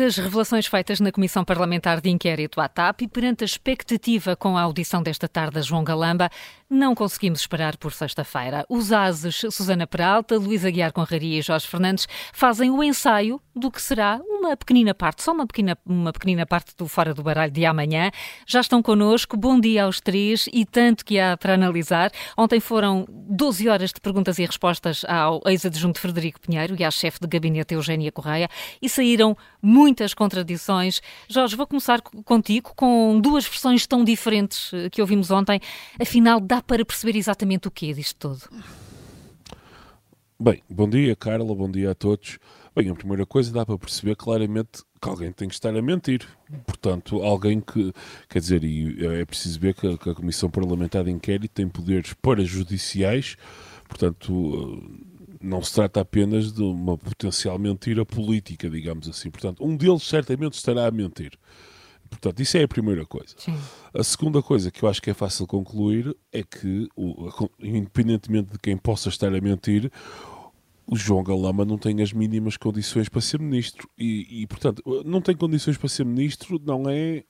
Perante as revelações feitas na Comissão Parlamentar de Inquérito à TAP e perante a expectativa com a audição desta tarde a João Galamba, não conseguimos esperar por sexta-feira. Os ases Susana Peralta, Luísa Guiar Conraria e Jorge Fernandes fazem o ensaio do que será uma pequenina parte, só uma pequena, uma pequenina parte do Fora do Baralho de amanhã. Já estão connosco. Bom dia aos três e tanto que há para analisar. Ontem foram 12 horas de perguntas e respostas ao ex-adjunto Frederico Pinheiro e à chefe de gabinete Eugénia Correia e saíram muitas contradições. Jorge, vou começar contigo com duas versões tão diferentes eh, que ouvimos ontem. Afinal, dá para perceber exatamente o que é disto tudo? Bem, bom dia, Carla, bom dia a todos. Bem, a primeira coisa dá para perceber claramente que alguém tem que estar a mentir. Portanto, alguém que, quer dizer, e é preciso ver que a, que a Comissão Parlamentar de Inquérito tem poderes parajudiciais, portanto, não se trata apenas de uma potencial mentira política, digamos assim. Portanto, um deles certamente estará a mentir. Portanto, isso é a primeira coisa. Sim. A segunda coisa que eu acho que é fácil concluir é que, independentemente de quem possa estar a mentir, o João Galama não tem as mínimas condições para ser ministro e, e, portanto não tem condições para ser ministro não é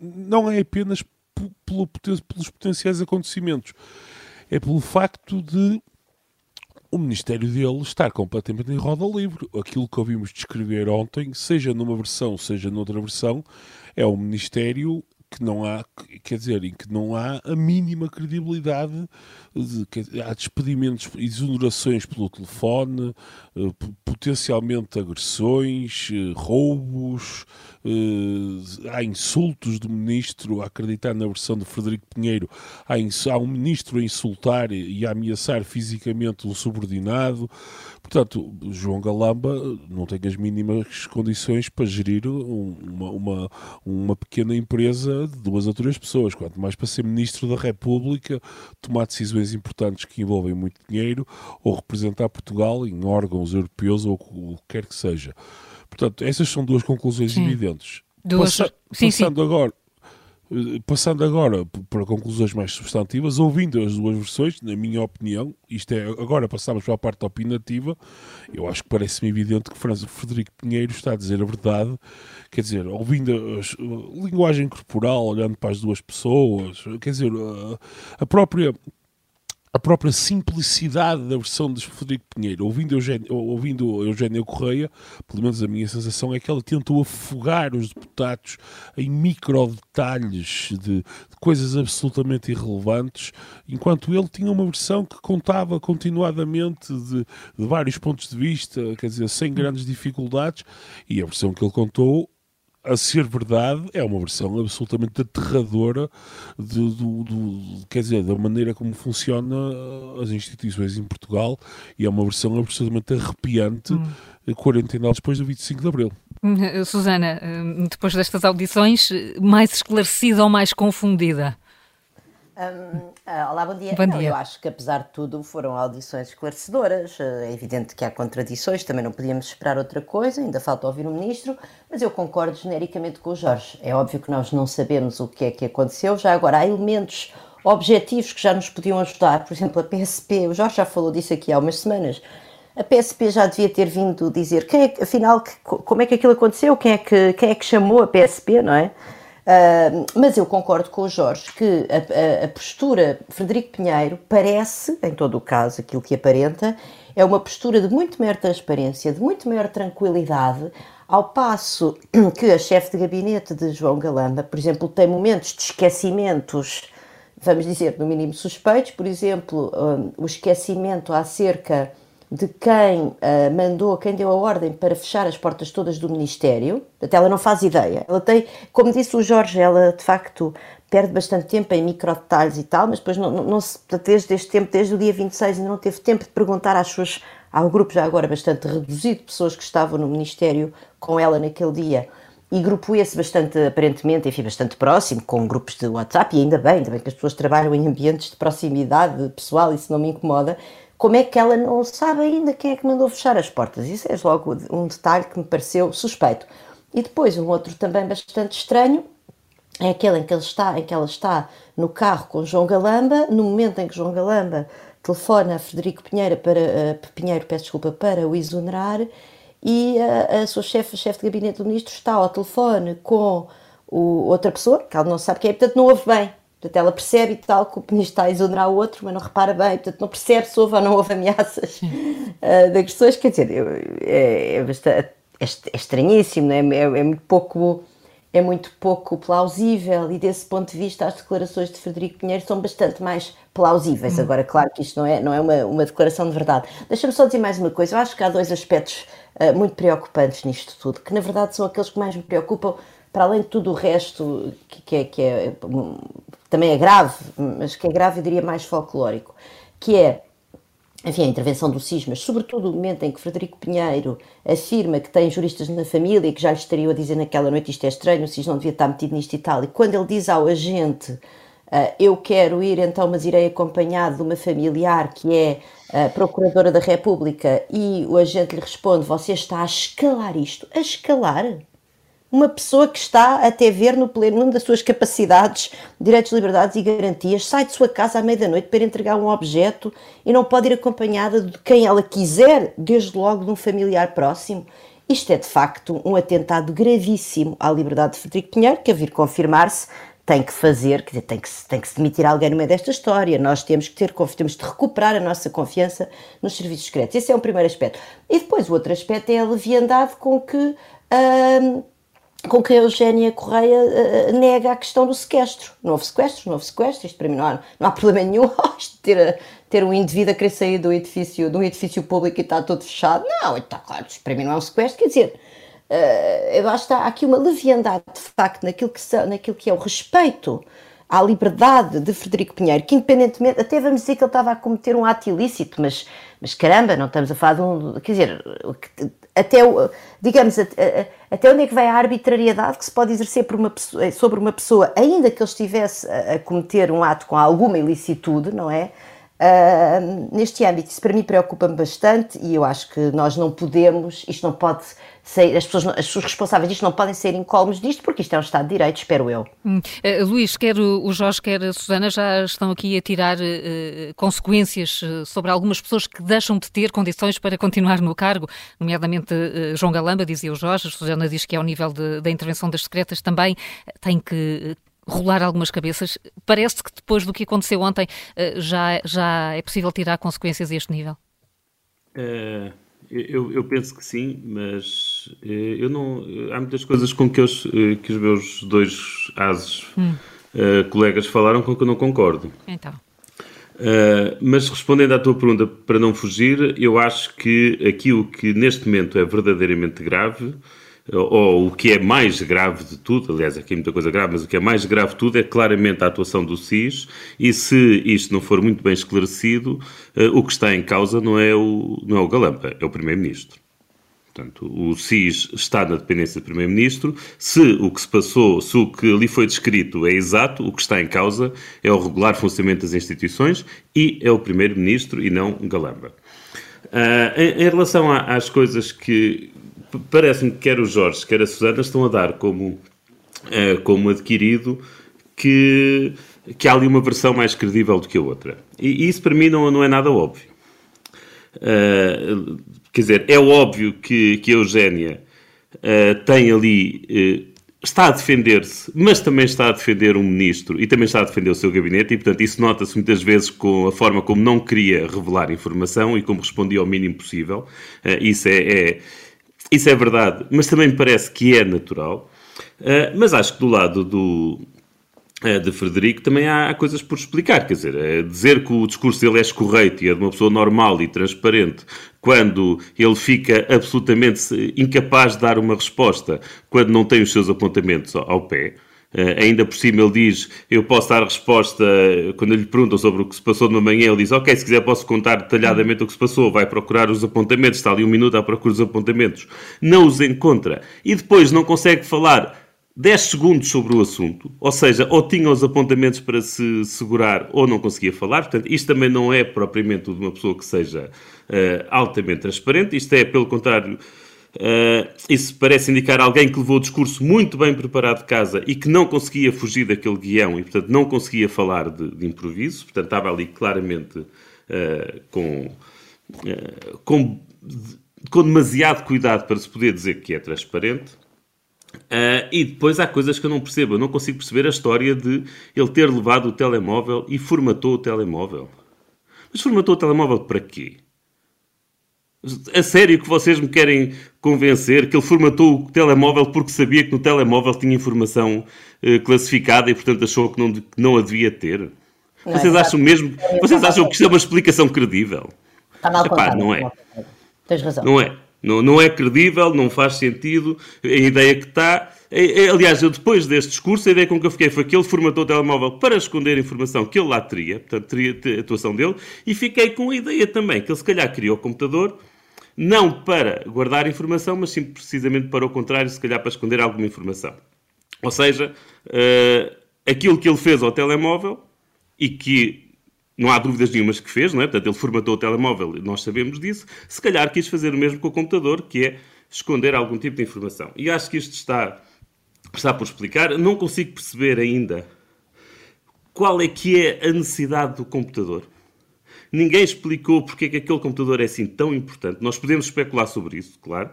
não é apenas pelo, pelos potenciais acontecimentos é pelo facto de o ministério dele estar completamente em roda livre. Aquilo que ouvimos descrever ontem, seja numa versão, seja noutra versão, é um ministério que não há, quer dizer, em que não há a mínima credibilidade, de, há despedimentos, exonerações pelo telefone, eh, potencialmente agressões, eh, roubos, eh, há insultos do ministro, a acreditar na versão de Frederico Pinheiro, há, há um ministro a insultar e a ameaçar fisicamente um subordinado, Portanto, João Galamba não tem as mínimas condições para gerir uma, uma, uma pequena empresa de duas ou três pessoas, quanto mais para ser Ministro da República, tomar decisões importantes que envolvem muito dinheiro ou representar Portugal em órgãos europeus ou o que quer que seja. Portanto, essas são duas conclusões sim. evidentes. Duas... Passa, sim, passando sim. agora Passando agora para conclusões mais substantivas, ouvindo as duas versões, na minha opinião, isto é, agora passamos para a parte opinativa, eu acho que parece-me evidente que Frederico Pinheiro está a dizer a verdade, quer dizer, ouvindo a, a linguagem corporal, olhando para as duas pessoas, quer dizer, a, a própria a própria simplicidade da versão de Frederico Pinheiro, ouvindo Eugênio, ouvindo Eugênio Correia, pelo menos a minha sensação é que ela tentou afogar os deputados em micro detalhes de, de coisas absolutamente irrelevantes, enquanto ele tinha uma versão que contava continuadamente de, de vários pontos de vista, quer dizer, sem grandes dificuldades, e a versão que ele contou a ser verdade, é uma versão absolutamente aterradora de, do, do, quer dizer, da maneira como funcionam as instituições em Portugal e é uma versão absolutamente arrepiante hum. 40 anos depois do 25 de Abril. Hum, Susana, hum, depois destas audições, mais esclarecida ou mais confundida? Um, ah, olá, bom dia. Bom dia. Não, eu acho que, apesar de tudo, foram audições esclarecedoras. É evidente que há contradições, também não podíamos esperar outra coisa, ainda falta ouvir o Ministro, mas eu concordo genericamente com o Jorge. É óbvio que nós não sabemos o que é que aconteceu. Já agora, há elementos objetivos que já nos podiam ajudar, por exemplo, a PSP, o Jorge já falou disso aqui há umas semanas. A PSP já devia ter vindo dizer quem é, afinal, que, como é que aquilo aconteceu, quem é que, quem é que chamou a PSP, não é? Uh, mas eu concordo com o Jorge que a, a, a, postura Frederico Pinheiro parece, em todo o caso, aquilo que aparenta, é uma postura de muito maior transparência, de muito maior tranquilidade, ao passo que a chefe de gabinete de João Galamba, por exemplo, tem momentos de esquecimentos, vamos dizer, no mínimo suspeitos, por exemplo, um, o esquecimento acerca de quem uh, mandou, quem deu a ordem para fechar as portas todas do Ministério. Até ela não faz ideia. Ela tem, como disse o Jorge, ela de facto perde bastante tempo em micro detalhes e tal, mas depois não, não, não se, desde este tempo, desde o dia 26, ainda não teve tempo de perguntar às suas. Um grupo já agora bastante reduzido de pessoas que estavam no Ministério com ela naquele dia. E grupo esse bastante, aparentemente, enfim, bastante próximo, com grupos de WhatsApp, e ainda bem, ainda bem que as pessoas trabalham em ambientes de proximidade pessoal, isso não me incomoda, como é que ela não sabe ainda quem é que mandou fechar as portas? Isso é logo um detalhe que me pareceu suspeito. E depois um outro também bastante estranho é aquele em que, ele está, em que ela está no carro com João Galamba, no momento em que João Galamba telefona a Frederico Pinheiro para, uh, Pinheiro, peço desculpa, para o exonerar, e a, a sua chefe, chefe de gabinete do ministro, está ao telefone com o, outra pessoa, que ela não sabe quem é, portanto não ouve bem. Portanto, ela percebe e tal que o ministro está a exonerar o outro, mas não repara bem, portanto não percebe se houve ou não houve ameaças uh, de agressões. Quer dizer, é, é, bastante, é, é estranhíssimo, é, é, é, muito pouco, é muito pouco plausível e desse ponto de vista as declarações de Frederico Pinheiro são bastante mais plausíveis. Hum. Agora, claro que isto não é, não é uma, uma declaração de verdade. Deixa-me só dizer mais uma coisa. Eu acho que há dois aspectos uh, muito preocupantes nisto tudo, que na verdade são aqueles que mais me preocupam para além de tudo o resto, que, que, é, que é, também é grave, mas que é grave, eu diria, mais folclórico, que é, enfim, a intervenção do SIS, mas sobretudo o momento em que Frederico Pinheiro afirma que tem juristas na família e que já lhe estariam a dizer naquela noite isto é estranho, o SIS não devia estar metido nisto e tal, e quando ele diz ao agente Uh, eu quero ir, então, mas irei acompanhado de uma familiar que é uh, Procuradora da República, e o agente lhe responde: Você está a escalar isto? A escalar? Uma pessoa que está até ver no pleno das suas capacidades, direitos, liberdades e garantias, sai de sua casa à meia-noite para entregar um objeto e não pode ir acompanhada de quem ela quiser, desde logo de um familiar próximo. Isto é de facto um atentado gravíssimo à liberdade de Frederico Pinheiro, que a vir confirmar-se tem que fazer, dizer, tem que, tem que se demitir alguém no meio desta história. Nós temos que ter, temos de recuperar a nossa confiança nos serviços secretos. Esse é um primeiro aspecto. E depois o outro aspecto é a leviandade com que com que a Eugénia Correia uh, nega a questão do sequestro. Não houve sequestro, não houve sequestro, isto para mim não há, não há problema nenhum ter, ter um indivíduo a querer sair do edifício, de um edifício público e está todo fechado. Não, está claro, isto para mim não é um sequestro, quer dizer, uh, eu acho que há aqui uma leviandade de facto naquilo que, naquilo que é o respeito à liberdade de Frederico Pinheiro, que independentemente, até vamos dizer que ele estava a cometer um ato ilícito, mas, mas caramba, não estamos a falar de um, quer dizer, até, digamos, até onde é que vai a arbitrariedade que se pode exercer uma pessoa, sobre uma pessoa, ainda que ele estivesse a, cometer um ato com alguma ilicitude, não é? Uh, neste âmbito, isso para mim preocupa-me bastante e eu acho que nós não podemos, isto não pode ser, as pessoas, as pessoas responsáveis disto não podem ser incólumes disto, porque isto é um Estado de Direito, espero eu. Hum. Uh, Luís, quer o Jorge, quer a Susana já estão aqui a tirar uh, consequências sobre algumas pessoas que deixam de ter condições para continuar no cargo, nomeadamente João Galamba, dizia o Jorge, a Susana diz que ao nível de, da intervenção das secretas também tem que rolar algumas cabeças. Parece que depois do que aconteceu ontem já, já é possível tirar consequências a este nível? Uh, eu, eu, penso que sim, mas uh, eu não. Há muitas coisas com que, eu, uh, que os meus dois ases hum. colegas falaram com que eu não concordo. Então. mas respondendo à tua pergunta, para não fugir, eu acho que aquilo que neste momento é verdadeiramente grave ou o que é mais grave de tudo, aliás, aqui é muita coisa grave, mas o que é mais grave de tudo é claramente a atuação do SIS, e se isto não for muito bem esclarecido, uh, o que está em causa não é o, não é o Galampa, é o Primeiro-Ministro. Portanto, o SIS está na dependência do Primeiro-Ministro. Se o que se passou, se o que ali foi descrito é exato, o que está em causa é o regular funcionamento das instituições e é o Primeiro-Ministro e não Galamba. Uh, em, em, relação a, às coisas que, parece-me que quer o Jorge, quer a Susana estão a dar como, uh, como adquirido que, que há ali uma versão mais credível do que a outra. E, e isso para mim não, não é nada óbvio. Uh, quer dizer, é óbvio que, que a Eugénia uh, tem ali. Está a defender-se, mas também está a defender um ministro e também está a defender o seu gabinete, e portanto isso nota-se muitas vezes com a forma como não queria revelar informação e como respondia ao mínimo possível. isso é, é isso é verdade, mas também me parece que é natural. Uh, mas acho que do lado do, uh, de Frederico também há, coisas por explicar. Quer dizer, uh, dizer que o discurso dele é escorreito e é de uma pessoa normal e transparente, quando ele fica absolutamente incapaz de dar uma resposta, quando não tem os seus apontamentos ao, pé. Uh, ainda por cima ele diz, eu posso dar resposta, quando lhe perguntam sobre o que se passou de uma manhã, ele diz, ok, se quiser posso contar detalhadamente o que se passou, vai procurar os apontamentos, está ali um minuto à procura dos apontamentos, não os encontra, e depois não consegue falar 10 segundos sobre o assunto, ou seja, ou tinha os apontamentos para se segurar ou não conseguia falar, portanto, isto também não é propriamente de uma pessoa que seja uh, altamente transparente, isto é, pelo contrário, Uh, isso parece indicar alguém que levou o discurso muito bem preparado de casa e que não conseguia fugir daquele guião e, portanto, não conseguia falar de, de improviso. Portanto, estava ali claramente uh, com, uh, com com demasiado cuidado para se poder dizer que é transparente. Uh, e depois há coisas que eu não percebo. Eu não consigo perceber a história de ele ter levado o telemóvel e formatou o telemóvel. Mas formatou o telemóvel para quê? A sério que vocês me querem convencer que ele formatou o telemóvel porque sabia que no telemóvel tinha informação uh, classificada e, portanto, achou que não, que não a devia ter? Não, vocês acham mesmo... Vocês acham que isto é uma explicação credível? Está mal Epá. Não é. Tens razão. Não é. Não, não é credível, não faz sentido. A ideia que está. É, é, aliás, eu depois deste discurso, a ideia com que eu fiquei foi que ele formatou o telemóvel para esconder a informação que ele lá teria, portanto, teria a atuação dele, e fiquei com a ideia também que ele se calhar criou o computador não para guardar informação, mas sim precisamente para o contrário, se calhar para esconder alguma informação. Ou seja, uh, aquilo que ele fez ao telemóvel e que não há dúvidas nenhumas que fez, não é? Portanto, ele formatou o telemóvel, nós sabemos disso. Se calhar quis fazer o mesmo com o computador, que é esconder algum tipo de informação. E acho que isto está, está por explicar. Não consigo perceber ainda qual é que é a necessidade do computador. Ninguém explicou porque é que aquele computador é assim tão importante. Nós podemos especular sobre isso, claro.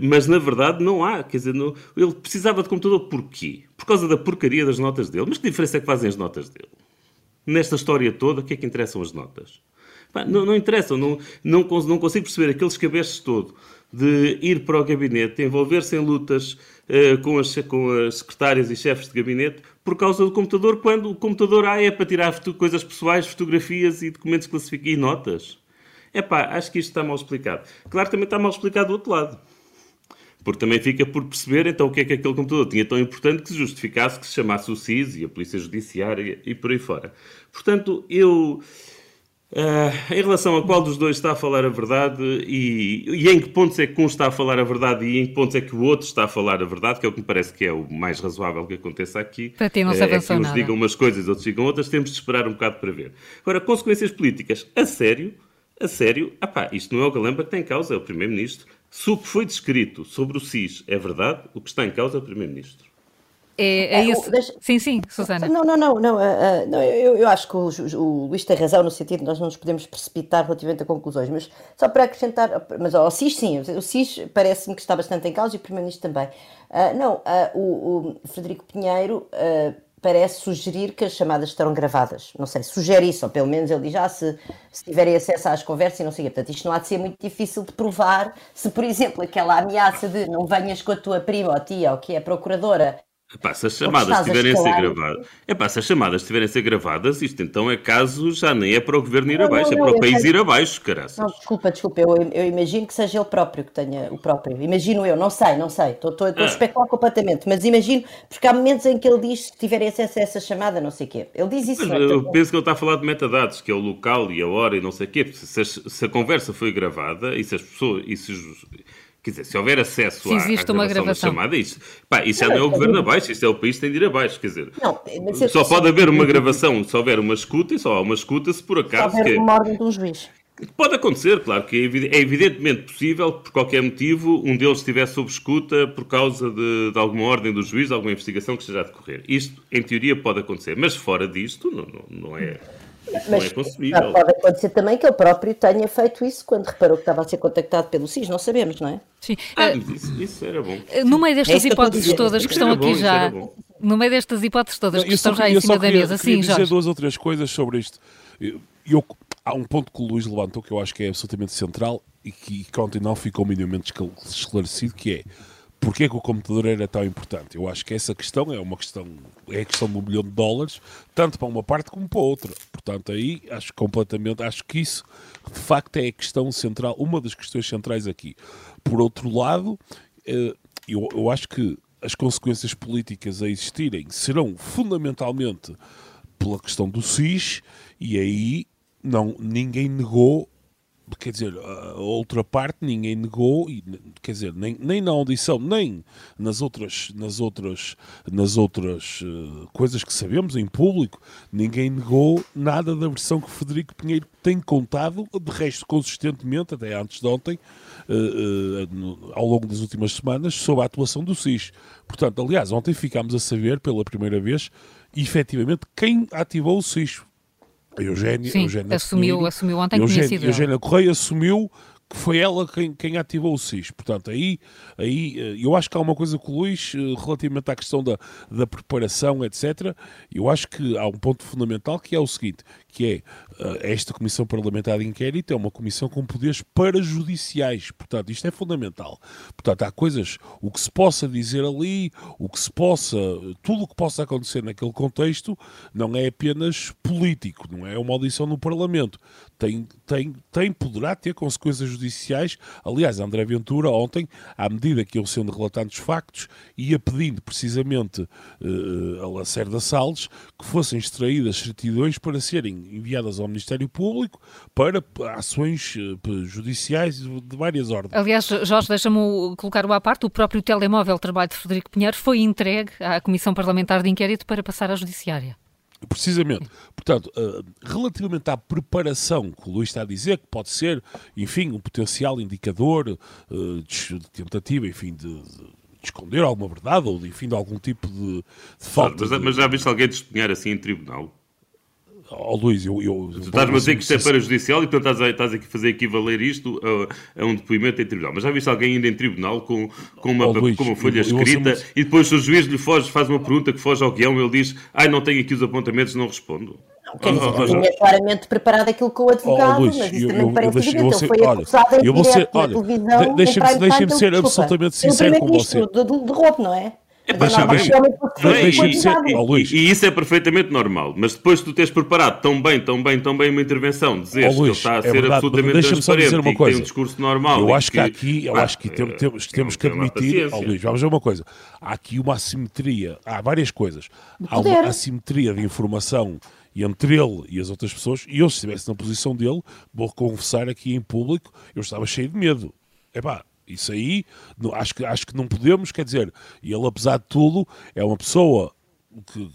Mas na verdade não há, quer dizer, não... ele precisava de computador porquê? Por causa da porcaria das notas dele. Mas que diferença é que fazem as notas dele? Nesta história toda, o que é que interessam as notas? Não, não interessam, não, não, não consigo perceber aqueles cabeças todo de ir para o gabinete, envolver-se em lutas uh, com, as, com as secretárias e chefes de gabinete por causa do computador, quando o computador ah, é para tirar coisas pessoais, fotografias e documentos classificados e notas. É pá, acho que isto está mal explicado. Claro, também está mal explicado do outro lado. Porque também fica por perceber então o que é que aquele computador tinha tão importante que se justificasse que se chamasse o SIS e a Polícia Judiciária e por aí fora. Portanto, eu. Uh, em relação a qual dos dois está a falar a verdade e, e, em que pontos é que um está a falar a verdade e em que pontos é que o outro está a falar a verdade, que é o que me parece que é o mais razoável que aconteça aqui. Para ti não se avançou é que uns digam umas coisas, outros digam outras, temos de esperar um bocado para ver. Agora, consequências políticas, a sério, a sério, apá, isto não é o Galamba que tem causa, é o Primeiro-Ministro. Se o que foi descrito sobre o SIS é verdade, o que está em causa é o Primeiro-Ministro. É, é isso. Deixa... Sim, sim, Susana. Não, não, não, não, uh, uh, não eu, eu, acho que o, o, Luís tem razão no sentido de nós não nos podemos precipitar relativamente a conclusões, mas só para acrescentar, mas o SIS sim, o SIS parece-me que está bastante em causa e o Primeiro-Ministro também. Uh, não, o, o, Frederico Pinheiro parece sugerir que as chamadas estarão gravadas. Não sei, sugere isso, ou pelo menos ele diz, ah, se, se tiverem acesso às conversas e não sei. Portanto, isto não há de ser muito difícil de provar se, por exemplo, aquela ameaça de não venhas com a tua prima ou tia ou que é procuradora Epá, se as chamadas tiverem a ser gravadas, epá, se as chamadas tiverem a ser gravadas, isto então é caso, já nem é para o governo ir não, abaixo, não, não, é para o país sei... ir abaixo, caraças. Não, desculpa, desculpa, eu, eu, imagino que seja ele próprio que tenha o próprio. Imagino eu, não sei, não sei, estou, estou, estou ah. a especular completamente, mas imagino, porque há momentos em que ele diz que tiverem acesso a essa chamada, não sei o quê. Ele diz isso. Mas, eu penso que ele está a falar de metadados, que é o local e a hora e não sei o quê. Se, se, a conversa foi gravada e se as pessoas. E se, Quer dizer, se houver acesso se existe à, à gravação, gravação. da chamada, isso, pá, isso já não é o governo abaixo, isso é o país que tem de ir abaixo. Quer dizer, não, só pode haver uma gravação se houver uma escuta e só há uma escuta se por acaso. Se houver que... uma ordem de um juiz. Pode acontecer, claro, que é, é evidentemente possível que, por qualquer motivo, um deles estivesse sob escuta por causa de, de, alguma ordem do juiz, alguma investigação que esteja a decorrer. Isto, em teoria, pode acontecer, mas fora disto, não, não, não é. Mas não é concebível. Pode acontecer também que ele próprio tenha feito isso quando reparou que estava a ser contactado pelo SIS, não sabemos, não é? Sim. Ah, isso, isso, era bom. Eh, no meio destas é hipóteses todas que estão aqui já. No meio destas hipóteses todas que estão já em cima da mesa, sim, dizer duas ou três coisas sobre isto. Eu, eu, há um ponto que o Luís levantou que eu acho que é absolutamente central e que, que ontem não ficou minimamente esclarecido, que é Porquê que o computador era tão importante? Eu acho que essa questão é uma questão, é a questão de um milhão de dólares, tanto para uma parte como para outra. Portanto, aí acho completamente, acho que isso de facto é a questão central, uma das questões centrais aqui. Por outro lado, eh, eu, eu acho que as consequências políticas a existirem serão fundamentalmente pela questão do SIS, e aí não, ninguém negou quer dizer, a outra parte ninguém negou, quer dizer, nem, nem na audição, nem nas outras, nas outras, nas outras uh, coisas que sabemos em público, ninguém negou nada da versão que Frederico Pinheiro tem contado, de resto consistentemente, até antes de ontem, uh, uh, no, ao longo das últimas semanas, sobre a atuação do SIS. Portanto, aliás, ontem ficámos a saber pela primeira vez, efetivamente, quem ativou o SIS. Eugénia, Sim, Eugénia assumiu, assumiu ontem Eugénia, Eugénia Correia assumiu que foi ela quem, quem ativou o SIS. Portanto, aí, aí eh, eu acho que há uma coisa com o Luís eh, relativamente à questão da, da preparação, etc. Eu acho que há um ponto fundamental que é o seguinte, que é eh, esta Comissão Parlamentar de Inquérito é uma comissão com poderes parajudiciais. Portanto, isto é fundamental. Portanto, há coisas, o que se possa dizer ali, o que se possa, tudo o que possa acontecer naquele contexto, não é apenas político, não é uma audição no Parlamento. Tem, tem, tem, poderá ter consequências judiciais. Aliás, André Ventura, ontem, à medida que iam sendo relatados os factos, ia pedindo precisamente uh, a Lacerda Salles que fossem extraídas certidões para serem enviadas ao Ministério Público para ações uh, judiciais de várias ordens. Aliás, Jorge, deixa-me colocar o à parte, o próprio telemóvel trabalho de Frederico Pinheiro foi entregue à Comissão Parlamentar de Inquérito para passar à Judiciária. Precisamente. Portanto, uh, relativamente à preparação que o Luís está a dizer, que pode ser, enfim, um potencial indicador uh, de, tentativa, enfim, de, de, esconder alguma verdade ou, enfim, de algum tipo de, de falta. Mas, mas já viste alguém testemunhar assim em tribunal? Oh, Luís, eu. eu tu estás-me a dizer que isto é para judicial e portanto estás, a, estás aqui a fazer equivaler isto a, a, um depoimento em tribunal. Mas já viste alguém ainda em tribunal com, com, uma, oh, Luís, com uma folha eu, escrita eu e depois o juiz lhe foge, faz uma pergunta que foge ao guião ele diz: Ai, não tenho aqui os apontamentos, não respondo. Não, quer dizer, oh, tinha claramente preparado aquilo com o advogado, oh, Luís, mas isso eu, também eu, parece evidente. Ele foi acusado em direto ser, olha, na televisão. Deixa-me deixa ser absolutamente sincero com você. De, de, de roubo, não é? É, deixa e, isso é perfeitamente normal, mas depois de tu teres preparado tão bem, tão bem, tão bem uma intervenção, oh, Luís, que ele está a é ser verdade, absolutamente transparente e que tem um discurso normal. Eu acho que, que aqui, eu ah, acho que temos, temos, temos que admitir, oh, Luís, vamos ver uma coisa, há aqui uma assimetria, há várias coisas, há uma assimetria de informação entre ele e as outras pessoas, e eu se estivesse na posição dele, vou confessar aqui em público, eu estava cheio de medo. Epá, isso aí, acho que, acho que não podemos, quer dizer, ele apesar de tudo, é uma pessoa que,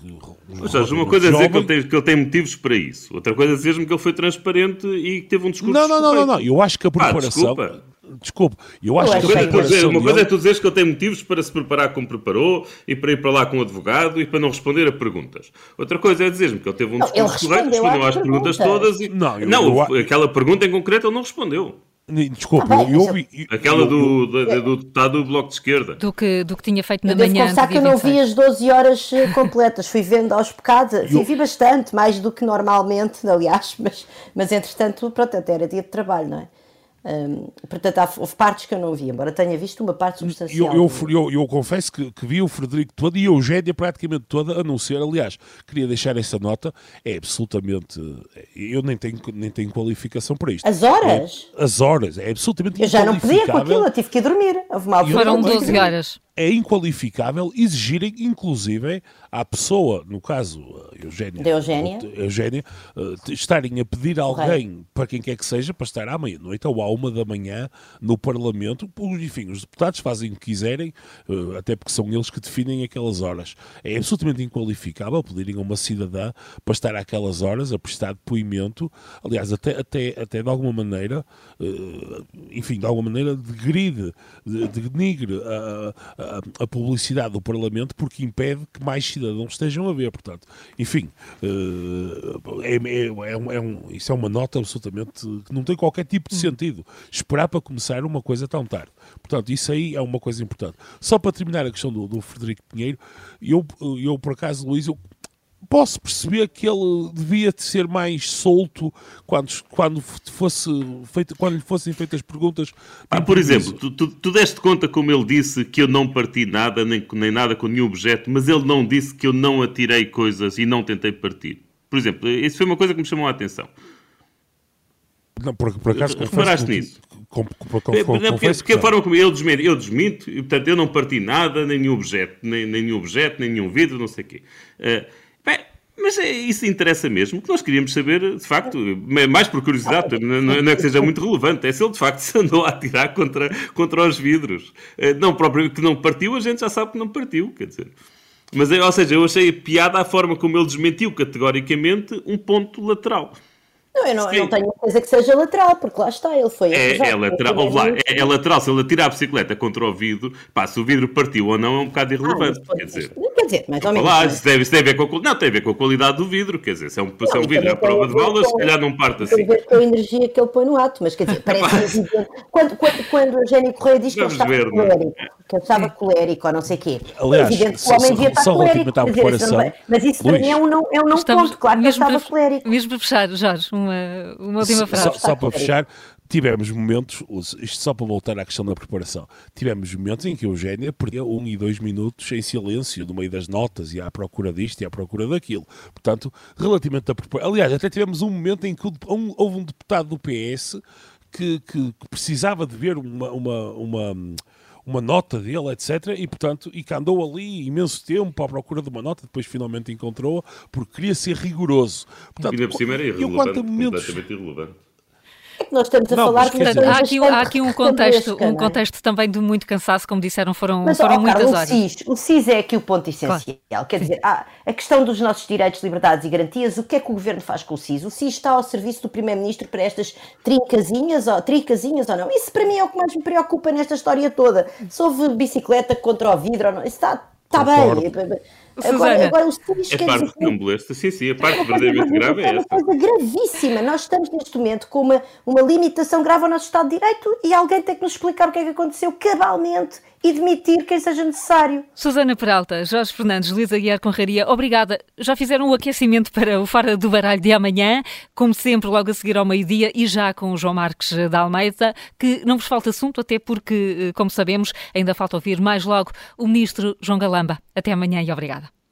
que, seja, uma coisa é dizer que ele, tem, que ele tem motivos para isso, outra coisa é dizer-me que ele foi transparente e que teve um discurso. Não, não, não, não, não, eu acho que a ah, preparação. Ah, desculpa. eu acho eu que a preparação. Uma coisa é tu dizeres que ele tem motivos para se preparar como preparou e para ir para lá com o advogado e para não responder a perguntas. Outra coisa é dizer-me que ele teve um discurso correto, respondeu às perguntas todas e. Não, eu, não eu, aquela pergunta em concreto ele não respondeu. Desculpa, ah, eu, eu, Aquela do, do, do deputado do Bloco de Esquerda. Do que, do que tinha feito na eu manhã. Devo que eu não vi as 12 horas eh, completas, fui vendo aos pecados, eu... vi bastante, mais do que normalmente, aliás, mas, mas entretanto, pronto, até era dia de trabalho, não é? Um, portanto, há, houve partes que eu não vi, embora tenha visto uma parte substancial. Eu, eu, eu, eu confesso que, que, vi o Frederico todo e a Eugénia praticamente toda, a não ser, aliás, queria deixar essa nota, é absolutamente. Eu nem tenho, nem tenho qualificação para isto. As horas? É, as horas, é absolutamente Eu já não podia com aquilo, eu tive que ir dormir. Houve mal Foram 12 horas é inqualificável exigirem, inclusive, à pessoa, no caso, Eugénia, Eugénia. Eugénia uh, estarem a pedir a alguém, para quem quer que seja, para estar à meia-noite ou à uma da manhã no Parlamento. Enfim, os deputados fazem o que quiserem, uh, até porque são eles que definem aquelas horas. É absolutamente inqualificável pedirem a uma cidadã para estar àquelas horas a prestar depoimento, aliás, até, até, até de alguma maneira, uh, enfim, de alguma maneira, degride, de, denigre a a, publicidade do Parlamento porque impede que mais cidadãos estejam a ver. Portanto, enfim, uh, é, é, é, um, é, um, isso é uma nota absolutamente que não tem qualquer tipo de hum. sentido. Esperar para começar uma coisa tão tarde. Portanto, isso aí é uma coisa importante. Só para terminar a questão do, do Frederico Pinheiro, eu, eu por acaso, Luís, eu posso perceber que ele devia ser mais solto quando, quando, fosse feito, quando lhe fossem feitas perguntas. Ah, por exemplo, tu, tu, tu, deste conta como ele disse que eu não parti nada, nem, nem nada com nenhum objeto, mas ele não disse que eu não atirei coisas e não tentei partir. Por exemplo, isso foi uma coisa que me chamou a atenção. Não, por, por acaso, Reparaste nisso? Com, com, com, é, porque, a forma como eu desminto, eu desminto, e portanto eu não parti nada, nem nenhum objeto, nem, nem nenhum objeto, nem nenhum vidro, não sei o quê. Uh, mas é, isso interessa mesmo, que nós queríamos saber, de facto, mais por curiosidade, não, não é que seja muito relevante, é se ele de facto se andou a atirar contra, contra os vidros. Eh, não próprio que não partiu, a gente já sabe que não partiu, quer dizer. Mas, ou seja, eu achei piada a forma como ele desmentiu categoricamente um ponto lateral. Não, eu não, eu não tenho certeza que seja lateral, porque lá está, ele foi é, é lateral, lá, é, é, lateral, se ele atira a bicicleta contra o vidro, pá, se o vidro partiu ou não é um bocado ah, irrelevante, ah, quer dizer. Quer dizer, mais ou menos. Lá, deve, a a, não, tem a ver com a qualidade do vidro, quer dizer, se é um, não, se é um vidro à prova de balas, se calhar não parte assim. Tem a ver com a energia que ele põe no ato, mas quer dizer, parece evidente. Quando, quando, quando o Eugénio Correia diz que ele estava ver, colérico, que ele estava colérico ou não sei o quê, Aliás, é evidente que o homem devia estar colérico. Mas isso para mim é um não, é um não ponto, claro que ele estava colérico. Mesmo para fechar, Jorge, uma, uma última frase. Só, só para fechar, tivemos momentos, isto só para voltar à questão da preparação, tivemos momentos em que Eugénia perdeu um e dois minutos em silêncio no meio das notas e à procura disto e à procura daquilo. Portanto, relativamente à preparação. Aliás, até tivemos um momento em que um, houve um deputado do PS que, que, que precisava de ver uma, uma, uma uma nota dele, etc. E, portanto, e que andou ali imenso tempo à procura de uma nota, depois finalmente encontrou-a, porque queria ser rigoroso. Portanto, e por cima era irrelevante, irrelevante nós estamos a não, falar que há aqui, há aqui um contexto, um é? contexto também de muito cansaço, como disseram, foram, mas, foram oh, muitas horas. O CIS, o CIS é aqui o ponto essencial. Claro. Quer dizer, a questão dos nossos direitos, liberdades e garantias, o que é que o governo faz com o CIS? O CIS está ao serviço do Primeiro-Ministro para estas trincazinhas ou, trincazinhas ou não? Isso para mim é o que mais me preocupa nesta história toda. Se houve bicicleta contra o vidro ou não, isso está, está bem. Agora, agora os é parte dizer... sim, sim, a parte é verdadeiramente grave é, é essa. É uma coisa gravíssima. Nós estamos neste momento com uma, uma limitação grave ao nosso Estado de Direito e alguém tem que nos explicar o que é que aconteceu cabalmente e demitir quem seja necessário. Susana Peralta, Jorge Fernandes, Luísa Guiar Conraria, obrigada. Já fizeram o aquecimento para o Fara do Baralho de amanhã, como sempre, logo a seguir ao meio-dia e já com o João Marques da Almeida, que não vos falta assunto, até porque, eh, como sabemos, ainda falta ouvir mais logo o Ministro João Galamba. Até amanhã e obrigada.